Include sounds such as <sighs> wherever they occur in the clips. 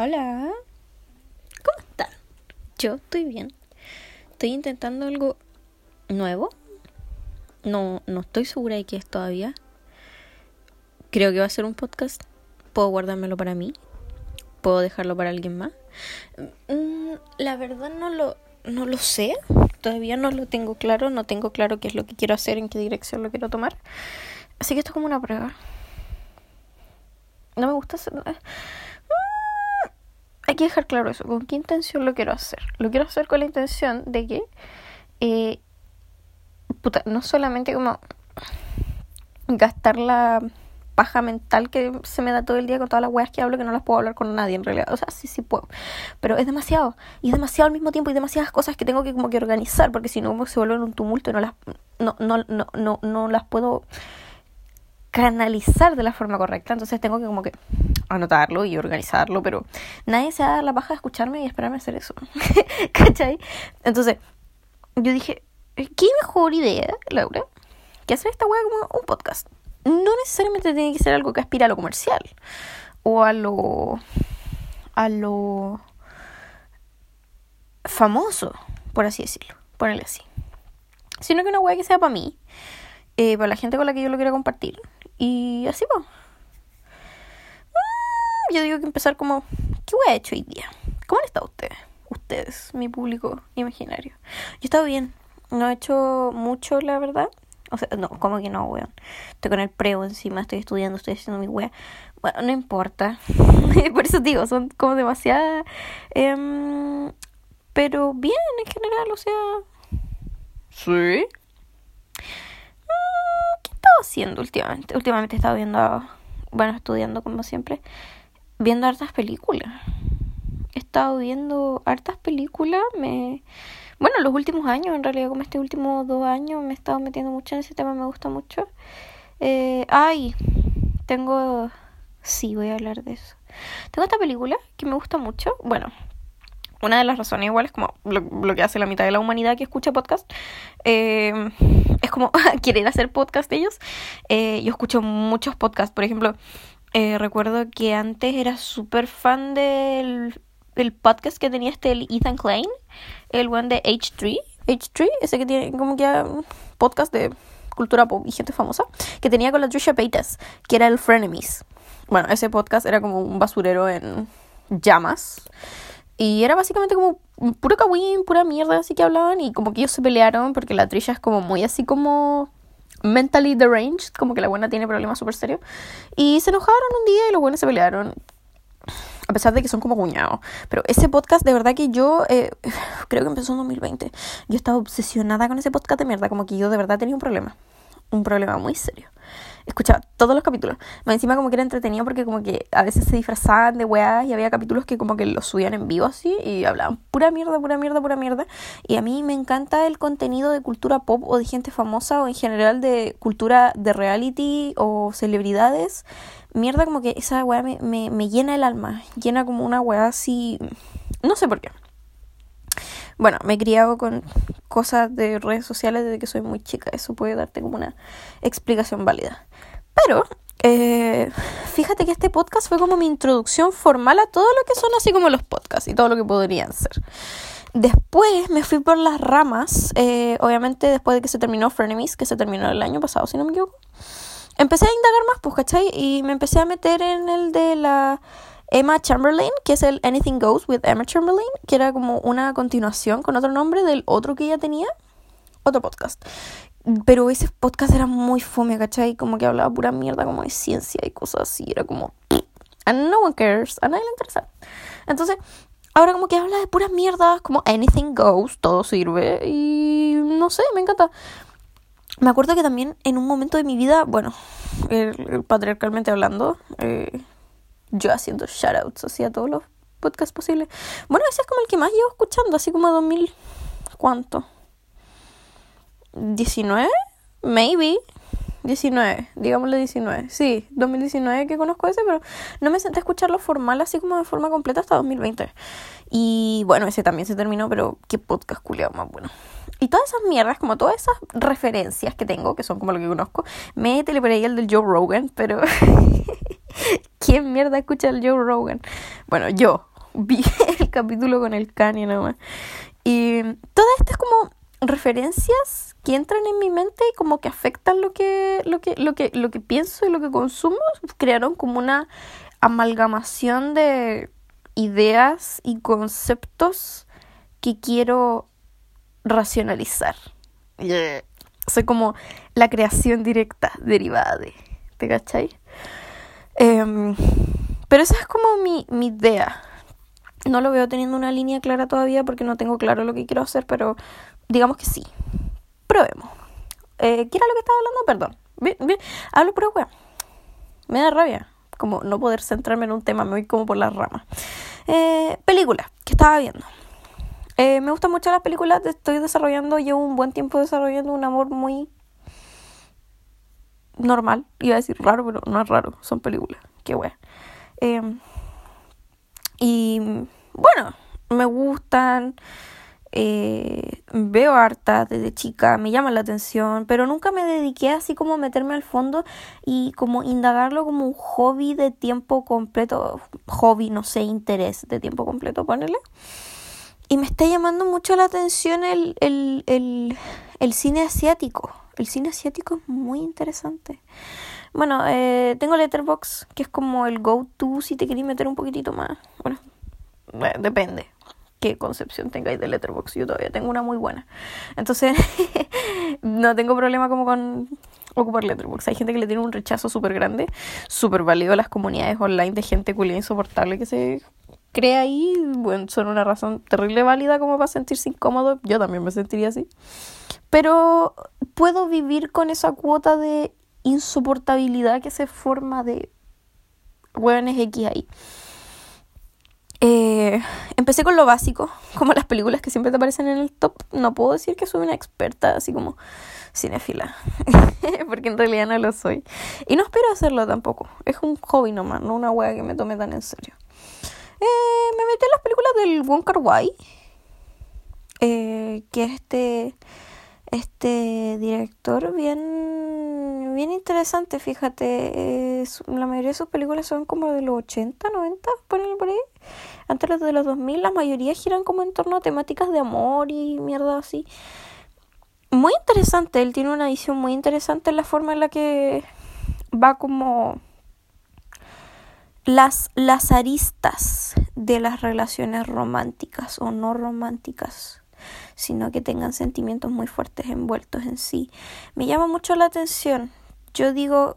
Hola. ¿Cómo están? Yo estoy bien. Estoy intentando algo nuevo. No, no estoy segura de qué es todavía. Creo que va a ser un podcast. Puedo guardármelo para mí. Puedo dejarlo para alguien más. Mm, la verdad no lo, no lo sé. Todavía no lo tengo claro. No tengo claro qué es lo que quiero hacer, en qué dirección lo quiero tomar. Así que esto es como una prueba. No me gusta hacer... Hay que dejar claro eso. ¿Con qué intención lo quiero hacer? Lo quiero hacer con la intención de que... Eh, puta, no solamente como gastar la paja mental que se me da todo el día con todas las weas que hablo que no las puedo hablar con nadie en realidad. O sea, sí, sí puedo. Pero es demasiado. Y es demasiado al mismo tiempo y demasiadas cosas que tengo que como que organizar porque si no como se vuelven un tumulto y no las, no, no, no, no, no las puedo canalizar de la forma correcta. Entonces tengo que como que anotarlo y organizarlo, pero nadie se va a dar la paja de escucharme y esperarme a hacer eso. <laughs> ¿Cachai? Entonces, yo dije, ¿qué mejor idea, Laura? Que hacer esta wea como un podcast. No necesariamente tiene que ser algo que aspira a lo comercial o a lo a lo famoso, por así decirlo, ponerle así. Sino que una wea que sea para mí, eh, para la gente con la que yo lo quiero compartir. Y así va. Mm, yo digo que empezar como, ¿qué voy hecho hoy día? ¿Cómo han estado ustedes? Ustedes, mi público imaginario. Yo he estado bien. No he hecho mucho, la verdad. O sea, no, como que no, weón. Estoy con el preo encima, estoy estudiando, estoy haciendo mi wea. Bueno, no importa. <laughs> Por eso digo, son como demasiadas. Em, pero bien en general, o sea. Sí. Mm, ¿Qué he estado haciendo últimamente? Últimamente he estado viendo. Bueno, estudiando como siempre. Viendo hartas películas. He estado viendo hartas películas. Me bueno, los últimos años, en realidad, como este último dos años, me he estado metiendo mucho en ese tema, me gusta mucho. Eh, ay, tengo. Sí, voy a hablar de eso. Tengo esta película que me gusta mucho. Bueno, una de las razones igual es como lo, que hace la mitad de la humanidad que escucha podcast. Eh, es como <laughs> querer hacer podcast ellos. Eh, yo escucho muchos podcasts, por ejemplo. Eh, recuerdo que antes era súper fan del el podcast que tenía este Ethan Klein, el one de H3, H3, ese que tiene como que un podcast de cultura pop y gente famosa, que tenía con la Trisha Paytas, que era el Frenemies. Bueno, ese podcast era como un basurero en llamas. Y era básicamente como puro kawin, pura mierda, así que hablaban. Y como que ellos se pelearon porque la Trisha es como muy así como mentally deranged, como que la buena tiene problemas súper serios. Y se enojaron un día y los buenos se pelearon a pesar de que son como cuñados. Pero ese podcast, de verdad que yo eh, <sighs> creo que empezó en 2020. Yo estaba obsesionada con ese podcast de mierda, como que yo de verdad tenía un problema. Un problema muy serio. Escuchaba todos los capítulos. Más encima como que era entretenido porque como que a veces se disfrazaban de weá y había capítulos que como que los subían en vivo así y hablaban pura mierda, pura mierda, pura mierda. Y a mí me encanta el contenido de cultura pop o de gente famosa o en general de cultura de reality o celebridades mierda, como que esa weá me, me, me llena el alma. Llena como una weá así. No sé por qué. Bueno, me he criado con cosas de redes sociales desde que soy muy chica. Eso puede darte como una explicación válida. Pero, eh, fíjate que este podcast fue como mi introducción formal a todo lo que son así como los podcasts y todo lo que podrían ser. Después me fui por las ramas, eh, obviamente después de que se terminó Frenemies, que se terminó el año pasado, si no me equivoco empecé a indagar más, pues, ¿cachai? Y me empecé a meter en el de la Emma Chamberlain, que es el Anything Goes with Emma Chamberlain, que era como una continuación con otro nombre del otro que ella tenía, otro podcast. Pero ese podcast era muy fome, ¿cachai? Como que hablaba pura mierda, como de ciencia y cosas así. Era como. And no one cares. A nadie le interesa. Entonces, ahora como que habla de puras mierdas, como anything goes, todo sirve. Y no sé, me encanta. Me acuerdo que también en un momento de mi vida, bueno, patriarcalmente hablando, eh, yo haciendo shoutouts así a todos los podcasts posibles. Bueno, ese es como el que más llevo escuchando, así como 2000, ¿cuánto? ¿19? Maybe. 19, digámosle 19. Sí, 2019 que conozco ese, pero no me senté a escucharlo formal así como de forma completa hasta 2020. Y bueno, ese también se terminó, pero qué podcast culiado más bueno. Y todas esas mierdas, como todas esas referencias que tengo, que son como lo que conozco, métele por el del Joe Rogan, pero <laughs> <laughs> ¿quién mierda escucha el Joe Rogan? Bueno, yo, vi <laughs> el capítulo con el Kanye nomás. Y todas estas como referencias que entran en mi mente y como que afectan lo que, lo que, lo que, lo que pienso y lo que consumo, crearon como una amalgamación de ideas y conceptos que quiero racionalizar. Soy como la creación directa derivada de. ¿Te cachai? Em, pero esa es como mi, mi idea. No lo veo teniendo una línea clara todavía porque no tengo claro lo que quiero hacer, pero digamos que sí. Probemos. Eh, ¿Qué era lo que estaba hablando? Perdón. Hablo pero weón. Me da rabia. Como no poder centrarme en un tema, me voy como por las ramas. Eh, película que estaba viendo. Eh, me gustan mucho las películas. Estoy desarrollando, llevo un buen tiempo desarrollando un amor muy normal. Iba a decir raro, pero no es raro. Son películas. Qué wea. Em, y bueno, me gustan. Eh, veo harta desde chica, me llama la atención, pero nunca me dediqué así como a meterme al fondo y como indagarlo como un hobby de tiempo completo, hobby, no sé, interés de tiempo completo, ponele. Y me está llamando mucho la atención el, el, el, el cine asiático. El cine asiático es muy interesante. Bueno, eh, tengo Letterbox, que es como el go-to si te querés meter un poquitito más. Bueno, depende qué concepción tengáis de Letterbox. Yo todavía tengo una muy buena. Entonces, <laughs> no tengo problema como con ocupar Letterbox. Hay gente que le tiene un rechazo súper grande, súper válido a las comunidades online de gente culia insoportable que se crea ahí. Bueno, son una razón terrible válida como para sentirse incómodo. Yo también me sentiría así. Pero puedo vivir con esa cuota de insoportabilidad que se forma de hueones X ahí. Eh, empecé con lo básico, como las películas que siempre te aparecen en el top. No puedo decir que soy una experta, así como cinefila, <laughs> porque en realidad no lo soy. Y no espero hacerlo tampoco. Es un hobby nomás, no una wea que me tome tan en serio. Eh, me metí en las películas del Wong Kar eh, que es este este director bien bien interesante fíjate la mayoría de sus películas son como de los 80 90 por ahí. Antes de los 2000 la mayoría giran como en torno a temáticas de amor y mierda así. Muy interesante él tiene una visión muy interesante en la forma en la que va como las, las aristas de las relaciones románticas o no románticas sino que tengan sentimientos muy fuertes envueltos en sí. Me llama mucho la atención. Yo digo,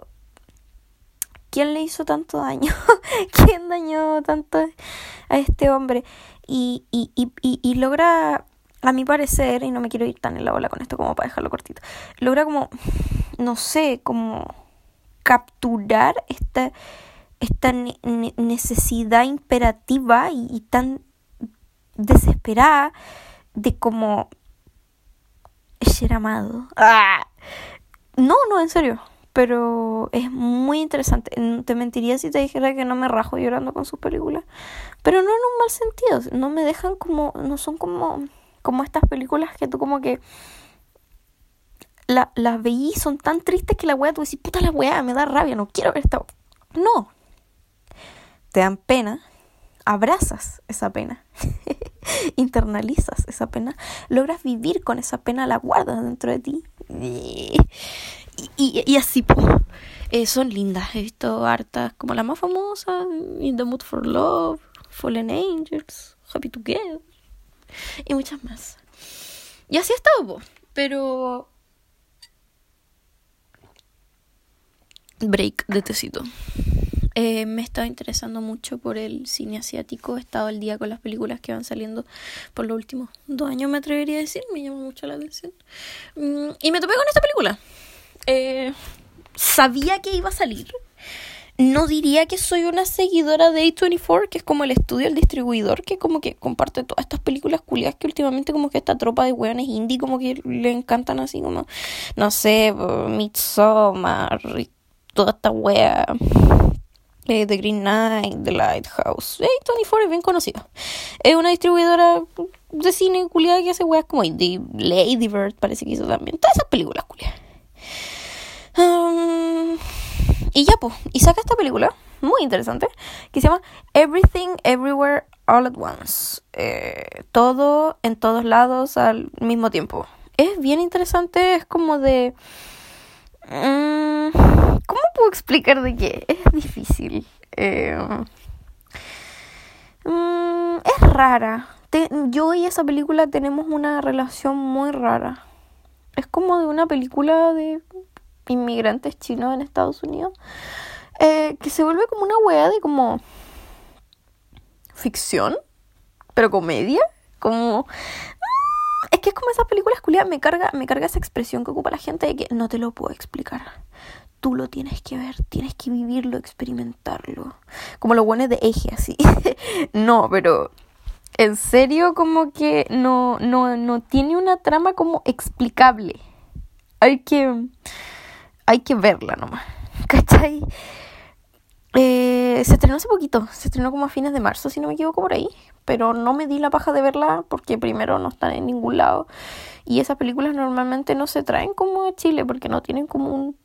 ¿quién le hizo tanto daño? <laughs> ¿Quién dañó tanto a este hombre? Y, y, y, y, logra, a mi parecer, y no me quiero ir tan en la bola con esto como para dejarlo cortito, logra como, no sé, como capturar esta, esta necesidad imperativa y tan desesperada de como ser amado. ¡Ah! No, no, en serio. Pero es muy interesante. Te mentiría si te dijera que no me rajo llorando con sus películas. Pero no en un mal sentido. No me dejan como. No son como. Como estas películas que tú como que. La, las veí son tan tristes que la weá tú decís, puta la weá, me da rabia, no quiero ver esta. No. Te dan pena abrazas esa pena, <laughs> internalizas esa pena, logras vivir con esa pena, la guardas dentro de ti. Y, así, eh, son lindas. He visto hartas, como la más famosa, In the Mood for Love, Fallen Angels, Happy Together, y muchas más. Y así ha estado, pero... Break de tecito. Eh, me he estado interesando mucho por el cine asiático. He estado al día con las películas que van saliendo por los últimos dos años, me atrevería a decir. Me llama mucho la atención. Mm, y me topé con esta película. Eh, sabía que iba a salir. No diría que soy una seguidora de A24, que es como el estudio, el distribuidor, que como que comparte todas estas películas culiadas que últimamente como que esta tropa de weones indie como que le encantan así como, no sé, Midsommar, toda esta wea The Green Knight, The Lighthouse. Hey, Tony Ford es bien conocido. Es una distribuidora de cine culiada que hace weas como The Lady Bird, parece que hizo también. Todas esas películas culiadas. Um, y ya, pues, y saca esta película muy interesante que se llama Everything Everywhere all at once. Eh, todo en todos lados al mismo tiempo. Es bien interesante, es como de... Mm, ¿Cómo puedo explicar de qué? Es difícil. Eh, mm, es rara. yo y esa película tenemos una relación muy rara. Es como de una película de inmigrantes chinos en Estados Unidos. Eh, que se vuelve como una weá de como ficción, pero comedia, como es que es como esas películas culiadas, me carga, me carga esa expresión que ocupa la gente de que no te lo puedo explicar. Tú lo tienes que ver, tienes que vivirlo, experimentarlo. Como lo bueno de eje, así. <laughs> no, pero en serio como que no, no, no tiene una trama como explicable. Hay que, hay que verla nomás. <laughs> ¿Cachai? Eh, se estrenó hace poquito, se estrenó como a fines de marzo, si no me equivoco por ahí, pero no me di la paja de verla porque primero no están en ningún lado y esas películas normalmente no se traen como a Chile porque no tienen como un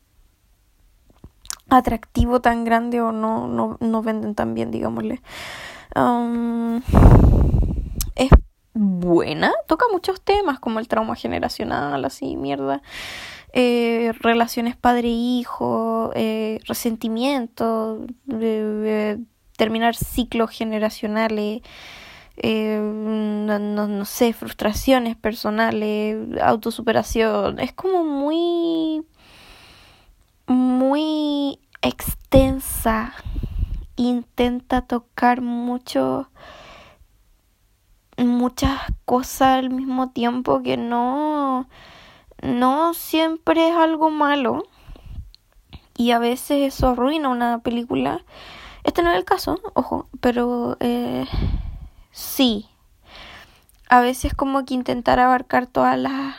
atractivo tan grande o no, no, no venden tan bien, digámosle. Es buena, toca muchos temas como el trauma generacional, así, mierda. Eh, relaciones padre-hijo, eh, resentimiento, terminar ciclos generacionales, eh, no, no, sé, frustraciones personales, autosuperación. Es como muy, muy extensa. Intenta tocar mucho muchas cosas al mismo tiempo que no no siempre es algo malo y a veces eso arruina una película. Este no es el caso, ojo, pero eh, sí. A veces como que intentar abarcar todas las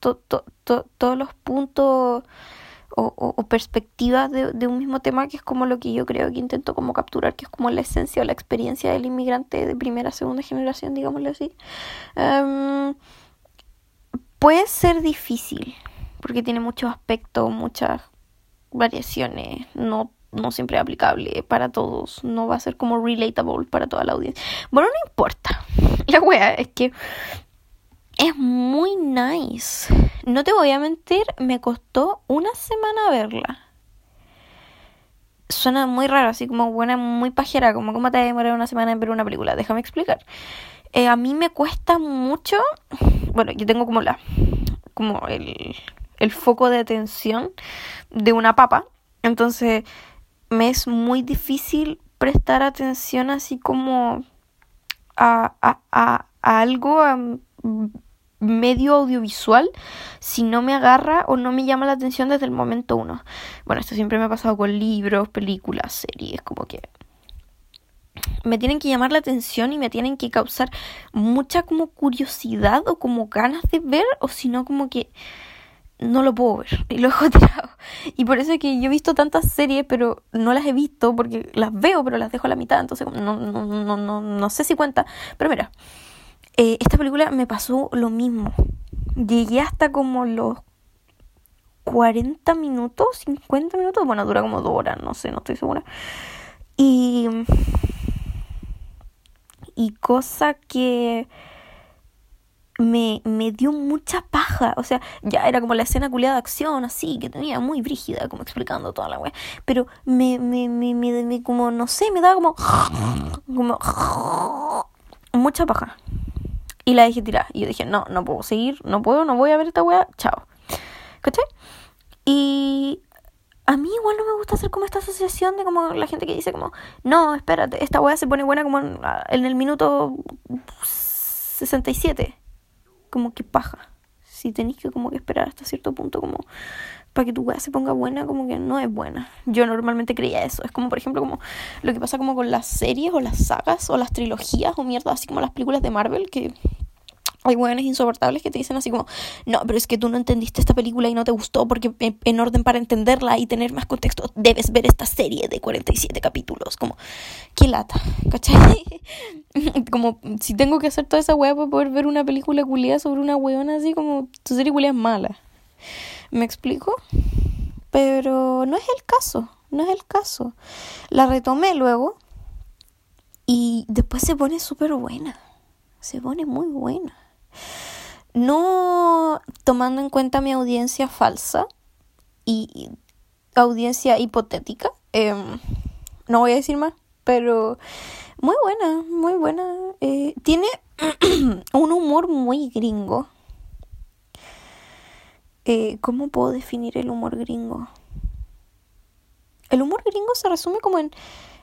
todos los puntos o, o, perspectivas de, de, un mismo tema que es como lo que yo creo que intento como capturar, que es como la esencia o la experiencia del inmigrante de primera, segunda generación, digámoslo así. Um, puede ser difícil porque tiene muchos aspectos, muchas variaciones, no, no siempre aplicable para todos, no va a ser como relatable para toda la audiencia. Bueno, no importa. <laughs> La wea es que es muy nice. No te voy a mentir, me costó una semana verla. Suena muy raro, así como buena, muy pajera, como cómo te demorar una semana en ver una película. Déjame explicar. Eh, a mí me cuesta mucho bueno, yo tengo como la, como el, el foco de atención de una papa, entonces me es muy difícil prestar atención así como a, a, a, algo medio audiovisual si no me agarra o no me llama la atención desde el momento uno. Bueno, esto siempre me ha pasado con libros, películas, series, como que me tienen que llamar la atención y me tienen que causar mucha como curiosidad o como ganas de ver o si no como que no lo puedo ver y lo dejo <laughs> tirado. Y por eso es que yo he visto tantas series, pero no las he visto porque las veo, pero las dejo a la mitad, entonces no, no, no, no, no sé si cuenta. Pero mira, eh, esta película me pasó lo mismo. Llegué hasta como los 40 minutos, 50 minutos, bueno, dura como dos horas, no sé, no estoy segura. Y y cosa que me, me dio mucha paja. O sea, ya era como la escena culiada de acción, así, que tenía muy brígida, como explicando toda la wea. Pero me, me, me, me, como, no sé, me daba como. como. mucha paja. Y la dejé tirar. Y yo dije, no, no puedo seguir, no puedo, no voy a ver esta wea, chao. ¿Cachai? Y a mí igual no me gusta hacer como esta asociación de como la gente que dice como, no, espérate, esta weá se pone buena como en, el minuto 67. Como que paja. Si tenéis que como que esperar hasta cierto punto como para que tu weá se ponga buena, como que no es buena. Yo normalmente creía eso. Es como, por ejemplo, como lo que pasa como con las series o las sagas o las trilogías o mierda, así como las películas de Marvel que hay hueones insoportables que te dicen así como, no, pero es que tú no entendiste esta película y no te gustó porque en orden para entenderla y tener más contexto debes ver esta serie de 47 capítulos. Como, qué lata, ¿cachai? <laughs> como, si tengo que hacer toda esa hueá para poder ver una película culiada sobre una hueona así como, tu serie culiada es mala. ¿Me explico? Pero no es el caso, no es el caso. La retomé luego Y después se pone súper buena. Se pone muy buena. No tomando en cuenta mi audiencia falsa y audiencia hipotética. Em, no voy a decir más, pero muy buena, muy buena. Eh, tiene <clears throat> un humor muy gringo. Eh, ¿Cómo puedo definir el humor gringo? El humor gringo se resume como en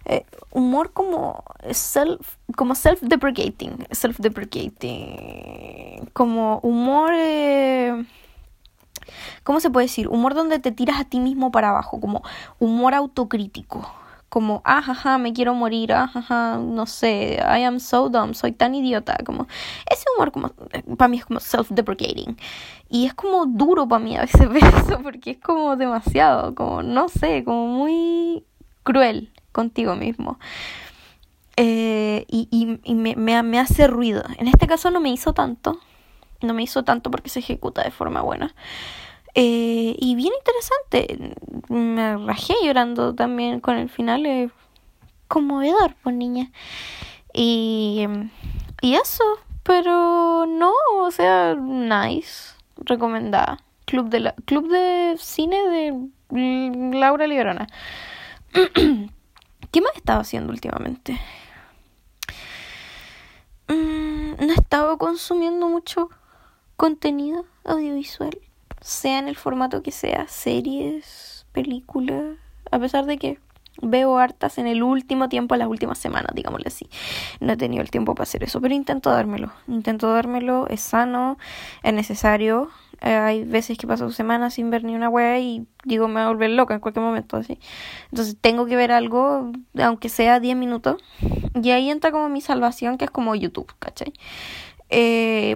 eh, humor como self como self deprecating self deprecating como humor eh, cómo se puede decir humor donde te tiras a ti mismo para abajo como humor autocrítico como, ajaja, me quiero morir, ajaja, no sé, I am so dumb, soy tan idiota, como, ese humor como, para mí es como self-deprecating. Y es como duro para mí a veces <laughs> ver eso, porque es como demasiado, como, no sé, como muy cruel contigo mismo. Eh, y me hace ruido. En este caso no me hizo tanto, no me hizo tanto porque se ejecuta de forma buena. Eh, y bien interesante. Me rajé llorando también con el final. Eh, conmovedor, pues niña. Y, y eso. Pero no, o sea, nice. Recomendada. Club de, la, Club de Cine de Laura Liberona. <clears throat> ¿Qué más he estado haciendo últimamente? Mm, no he estado consumiendo mucho contenido audiovisual sea en el formato que sea, series, películas, a pesar de que veo hartas en el último tiempo, las últimas semanas, digámosle así. No he tenido el tiempo para hacer eso, pero intento dármelo. Intento dármelo, es sano, es necesario. Eh, hay veces que paso semanas sin ver ni una wea y digo me voy a volver loca en cualquier momento así. Entonces tengo que ver algo, aunque sea 10 minutos. Y ahí entra como mi salvación, que es como YouTube, ¿cachai? Eh,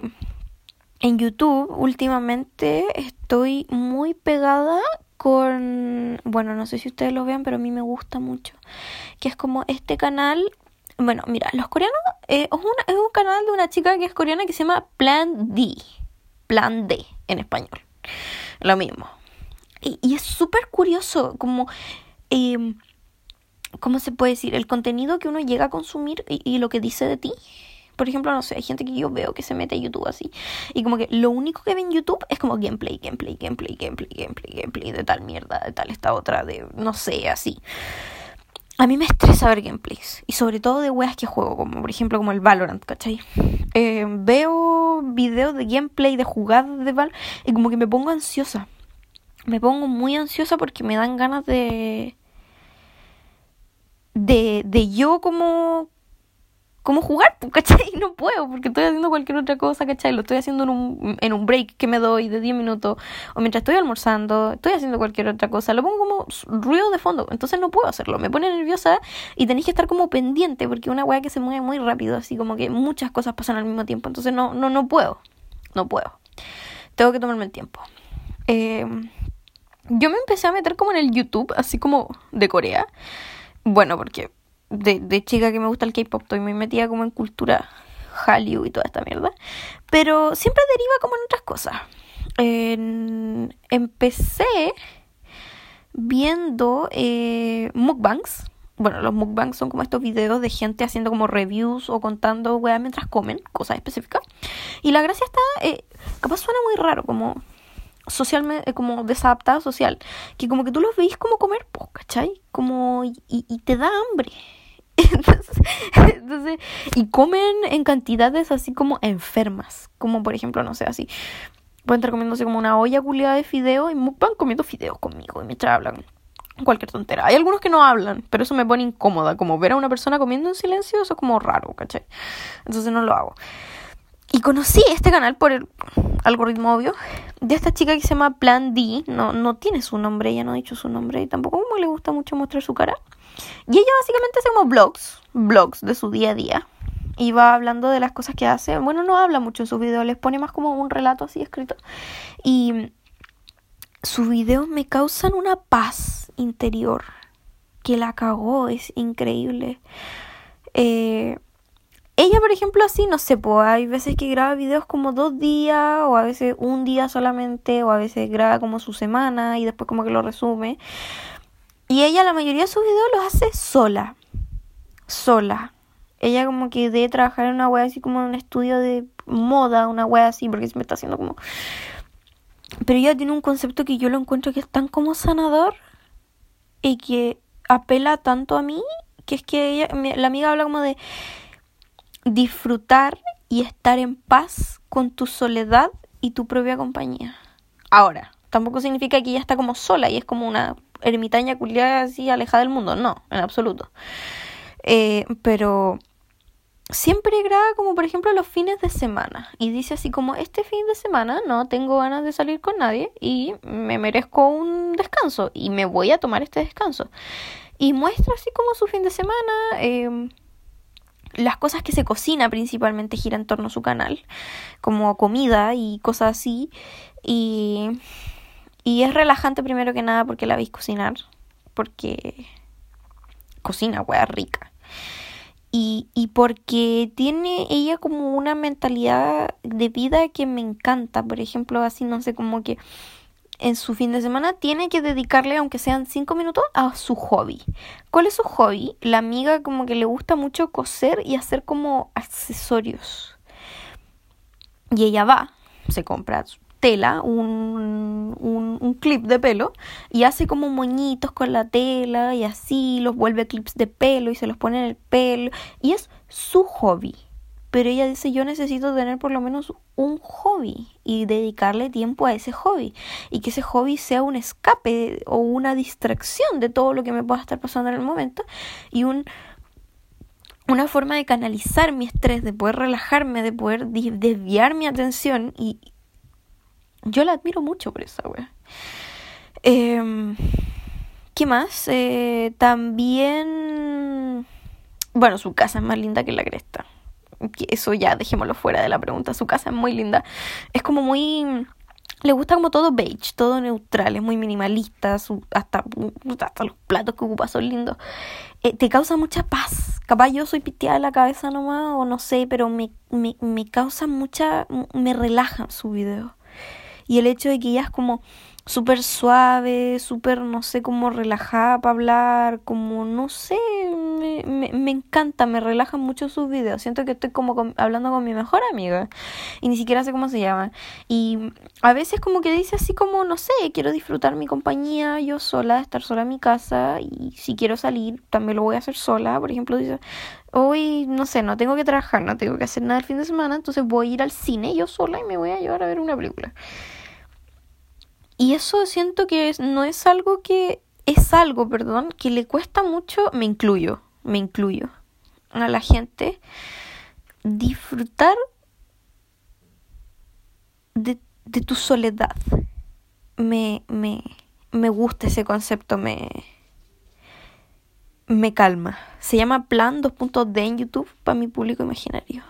en YouTube últimamente estoy muy pegada con, bueno, no sé si ustedes lo vean, pero a mí me gusta mucho, que es como este canal, bueno, mira, los coreanos, eh, es, es un canal de una chica que es coreana que se llama Plan D, Plan D en español, lo mismo. Y, es súper curioso, como... Eh, ¿Cómo se puede decir? El contenido que uno llega a consumir y, y lo que dice de ti por ejemplo, no sé, hay gente que yo veo que se mete a YouTube así. Y como que lo único que ve en YouTube es como gameplay, gameplay, gameplay, gameplay, gameplay, gameplay de tal mierda, de tal esta otra, de no sé, así. A mí me estresa ver gameplays. Y sobre todo de weas que juego, como por ejemplo como el Valorant, ¿cachai? Eh, veo videos de gameplay, de jugadas de Valorant, y como que me pongo ansiosa. Me pongo muy ansiosa porque me dan ganas de... De, de yo como cómo jugar, <laughs> ¿cachai? No puedo porque estoy haciendo cualquier otra cosa, ¿cachai? Lo estoy haciendo en un, en un break que me doy de 10 minutos o mientras estoy almorzando, estoy haciendo cualquier otra cosa, lo pongo como ruido de fondo, entonces no puedo hacerlo, me pone nerviosa y tenéis que estar como pendiente porque una weá que se mueve muy rápido, así como que muchas cosas pasan al mismo tiempo, entonces no, no, no puedo, no puedo. Tengo que tomarme el tiempo. Eh, yo me empecé a meter como en el YouTube, así como de Corea. Bueno, porque de, de chica que me gusta el K-pop, estoy muy metida como en cultura Hallyu y toda esta mierda. Pero siempre deriva como en otras cosas. empecé viendo eh, mukbangs. Bueno, los mukbangs son como estos videos de gente haciendo como reviews o contando weas mientras comen, cosas específicas. Y la gracia está, eh, capaz suena muy raro, como socialmente, eh, como desadaptada social, que como que tú los veis como comer, pues, ¿cachai? Como, y te da hambre. <laughs> Entonces, y comen en cantidades así como enfermas. Como por ejemplo, no sé, así. Pueden estar comiéndose como una olla culiada de fideo y van comiendo fideos conmigo y mientras hablan cualquier tontera. Hay algunos que no hablan, pero eso me pone incómoda. Como ver a una persona comiendo en silencio, eso es como raro, ¿cachai? Entonces no lo hago. Y conocí este canal por el algoritmo obvio de esta chica que se llama Plan D. No, no tiene su nombre, ella no ha dicho su nombre y tampoco como le gusta mucho mostrar su cara. Y ella básicamente hace como blogs, blogs de su día a día. Y va hablando de las cosas que hace. Bueno, no habla mucho en sus videos, les pone más como un relato así escrito. Y sus videos me causan una paz interior que la cagó, es increíble. Eh, ella, por ejemplo, así, no sé, pues hay veces que graba videos como dos días, o a veces un día solamente, o a veces graba como su semana y después como que lo resume. Y ella la mayoría de sus videos los hace sola. Sola. Ella como que debe trabajar en una wea así como en un estudio de moda, una wea así, porque se me está haciendo como... Pero ella tiene un concepto que yo lo encuentro que es tan como sanador y que apela tanto a mí, que es que ella, la amiga habla como de disfrutar y estar en paz con tu soledad y tu propia compañía. Ahora, tampoco significa que ella está como sola y es como una ermitaña culiada así alejada del mundo, no, en absoluto. Eh, pero siempre graba como por ejemplo los fines de semana. Y dice así como este fin de semana no tengo ganas de salir con nadie y me merezco un descanso y me voy a tomar este descanso y muestra así como su fin de semana em, las cosas que se cocina principalmente gira en torno a su canal como comida y cosas así. Y y es relajante primero que nada porque la veis cocinar porque cocina wea rica y, y porque tiene ella como una mentalidad de vida que me encanta. Por ejemplo, así no sé, como que en su fin de semana tiene que dedicarle, aunque sean cinco minutos, a su hobby. ¿Cuál es su hobby? La amiga como que le gusta mucho coser y hacer como accesorios. Y ella va, se compra tela, un, un, un, clip de pelo, y hace como moñitos con la tela y así, los vuelve clips de pelo y se los pone en el pelo, y es su hobby. Pero ella dice, yo necesito tener por lo menos un hobby y dedicarle tiempo a ese hobby. Y que ese hobby sea un escape o una distracción de todo lo que me pueda estar pasando en el momento. Y un, una forma de canalizar mi estrés, de poder relajarme, de poder desviar mi atención y, yo la admiro mucho por esa wea. Eh, ¿Qué más? Eh, también... Bueno, su casa es más linda que la cresta. Eso ya dejémoslo fuera de la pregunta. Su casa es muy linda. Es como muy... Le gusta como todo beige, todo neutral, es muy minimalista, su, hasta, hasta los platos que ocupa son lindos. Eh, te causa mucha paz. Capaz yo soy piteada de la cabeza nomás, o no sé, pero me, me, me causa mucha... me relaja su video y el hecho de que ella es como súper suave, súper, no sé, como relajada para hablar, como, no sé, me, me, me, encanta, me relajan mucho sus videos. Siento que estoy como hablando con mi mejor amiga y ni siquiera sé cómo se llama. Y a veces como que dice así como, no sé, quiero disfrutar mi compañía yo sola, estar sola en mi casa y si quiero salir también lo voy a hacer sola. Por ejemplo, dice, hoy, no sé, no tengo que trabajar, no tengo que hacer nada el fin de semana, entonces voy a ir al cine yo sola y me voy a llevar a ver una película. Y eso siento que no es algo que, es algo, perdón, que le cuesta mucho, me incluyo, me incluyo, a la gente disfrutar de, de tu soledad. Me, me, me gusta ese concepto, me, me calma. Se llama Plan 2.d en YouTube para mi público imaginario.